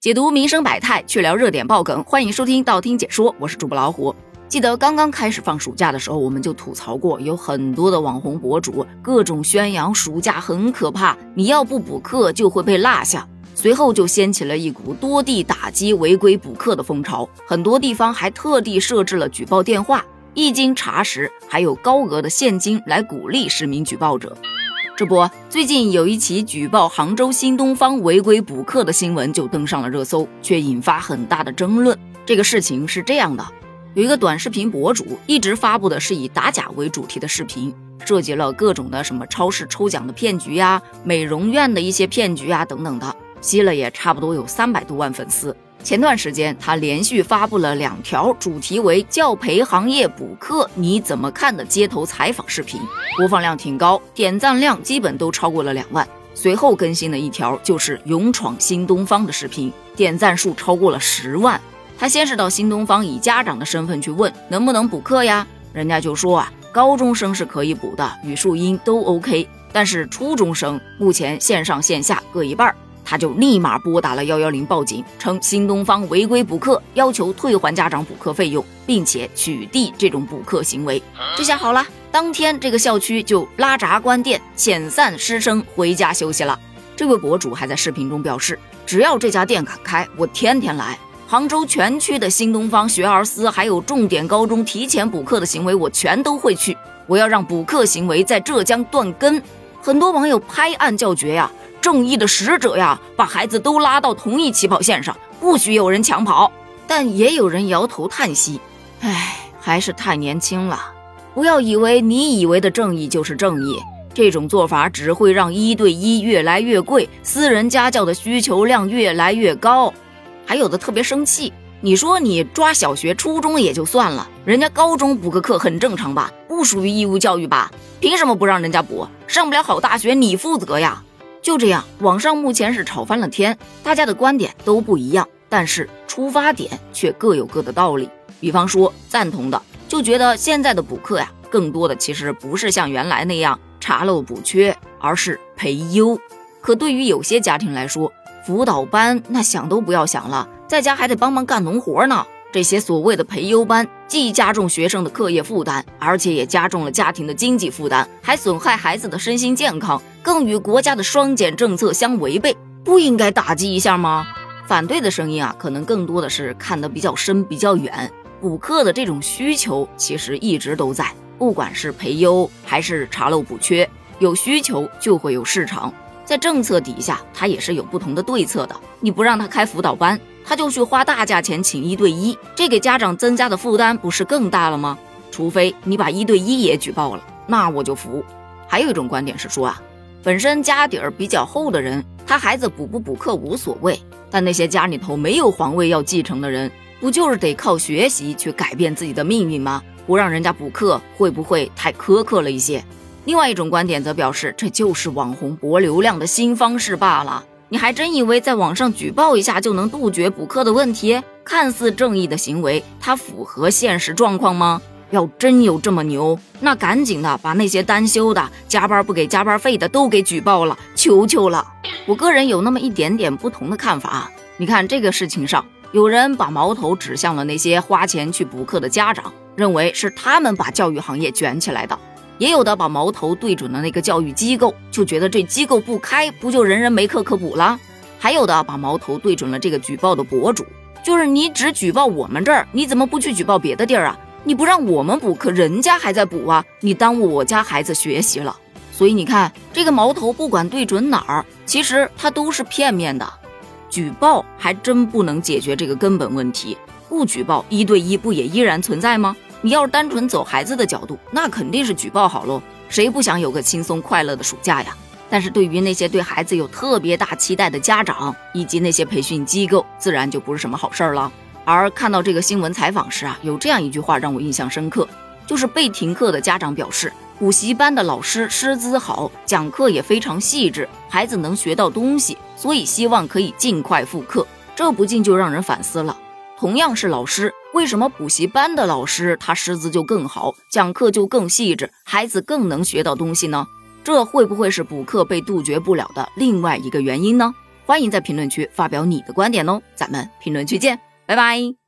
解读民生百态，去聊热点爆梗，欢迎收听道听解说，我是主播老虎。记得刚刚开始放暑假的时候，我们就吐槽过，有很多的网红博主各种宣扬暑假很可怕，你要不补课就会被落下。随后就掀起了一股多地打击违规补课的风潮，很多地方还特地设置了举报电话，一经查实，还有高额的现金来鼓励实名举报者。这不，最近有一起举报杭州新东方违规补课的新闻就登上了热搜，却引发很大的争论。这个事情是这样的，有一个短视频博主一直发布的是以打假为主题的视频，涉及了各种的什么超市抽奖的骗局呀、美容院的一些骗局啊等等的，吸了也差不多有三百多万粉丝。前段时间，他连续发布了两条主题为“教培行业补课你怎么看”的街头采访视频，播放量挺高，点赞量基本都超过了两万。随后更新的一条就是“勇闯新东方”的视频，点赞数超过了十万。他先是到新东方以家长的身份去问能不能补课呀，人家就说啊，高中生是可以补的，语数英都 OK，但是初中生目前线上线下各一半。他就立马拨打了幺幺零报警，称新东方违规补课，要求退还家长补课费用，并且取缔这种补课行为。这下好了，当天这个校区就拉闸关店，遣散师生回家休息了。这位博主还在视频中表示，只要这家店敢开，我天天来。杭州全区的新东方学而思还有重点高中提前补课的行为，我全都会去。我要让补课行为在浙江断根。很多网友拍案叫绝呀。正义的使者呀，把孩子都拉到同一起跑线上，不许有人抢跑。但也有人摇头叹息：“唉，还是太年轻了。不要以为你以为的正义就是正义，这种做法只会让一对一越来越贵，私人家教的需求量越来越高。”还有的特别生气：“你说你抓小学、初中也就算了，人家高中补个课很正常吧？不属于义务教育吧？凭什么不让人家补？上不了好大学你负责呀？”就这样，网上目前是吵翻了天，大家的观点都不一样，但是出发点却各有各的道理。比方说，赞同的就觉得现在的补课呀，更多的其实不是像原来那样查漏补缺，而是培优。可对于有些家庭来说，辅导班那想都不要想了，在家还得帮忙干农活呢。这些所谓的培优班，既加重学生的课业负担，而且也加重了家庭的经济负担，还损害孩子的身心健康，更与国家的双减政策相违背，不应该打击一下吗？反对的声音啊，可能更多的是看得比较深、比较远。补课的这种需求其实一直都在，不管是培优还是查漏补缺，有需求就会有市场。在政策底下，它也是有不同的对策的。你不让他开辅导班。他就去花大价钱请一对一，这给家长增加的负担不是更大了吗？除非你把一对一也举报了，那我就服。还有一种观点是说啊，本身家底儿比较厚的人，他孩子补不补课无所谓，但那些家里头没有皇位要继承的人，不就是得靠学习去改变自己的命运吗？不让人家补课，会不会太苛刻了一些？另外一种观点则表示，这就是网红博流量的新方式罢了。你还真以为在网上举报一下就能杜绝补课的问题？看似正义的行为，它符合现实状况吗？要真有这么牛，那赶紧的把那些单休的、加班不给加班费的都给举报了，求求了！我个人有那么一点点不同的看法。你看这个事情上，有人把矛头指向了那些花钱去补课的家长，认为是他们把教育行业卷起来的。也有的把矛头对准了那个教育机构，就觉得这机构不开，不就人人没课可补了？还有的把矛头对准了这个举报的博主，就是你只举报我们这儿，你怎么不去举报别的地儿啊？你不让我们补课，人家还在补啊，你耽误我家孩子学习了。所以你看，这个矛头不管对准哪儿，其实它都是片面的。举报还真不能解决这个根本问题，不举报一对一不也依然存在吗？你要是单纯走孩子的角度，那肯定是举报好喽。谁不想有个轻松快乐的暑假呀？但是对于那些对孩子有特别大期待的家长以及那些培训机构，自然就不是什么好事儿了。而看到这个新闻采访时啊，有这样一句话让我印象深刻，就是被停课的家长表示，补习班的老师师资好，讲课也非常细致，孩子能学到东西，所以希望可以尽快复课。这不禁就让人反思了。同样是老师，为什么补习班的老师他师资就更好，讲课就更细致，孩子更能学到东西呢？这会不会是补课被杜绝不了的另外一个原因呢？欢迎在评论区发表你的观点哦，咱们评论区见，拜拜。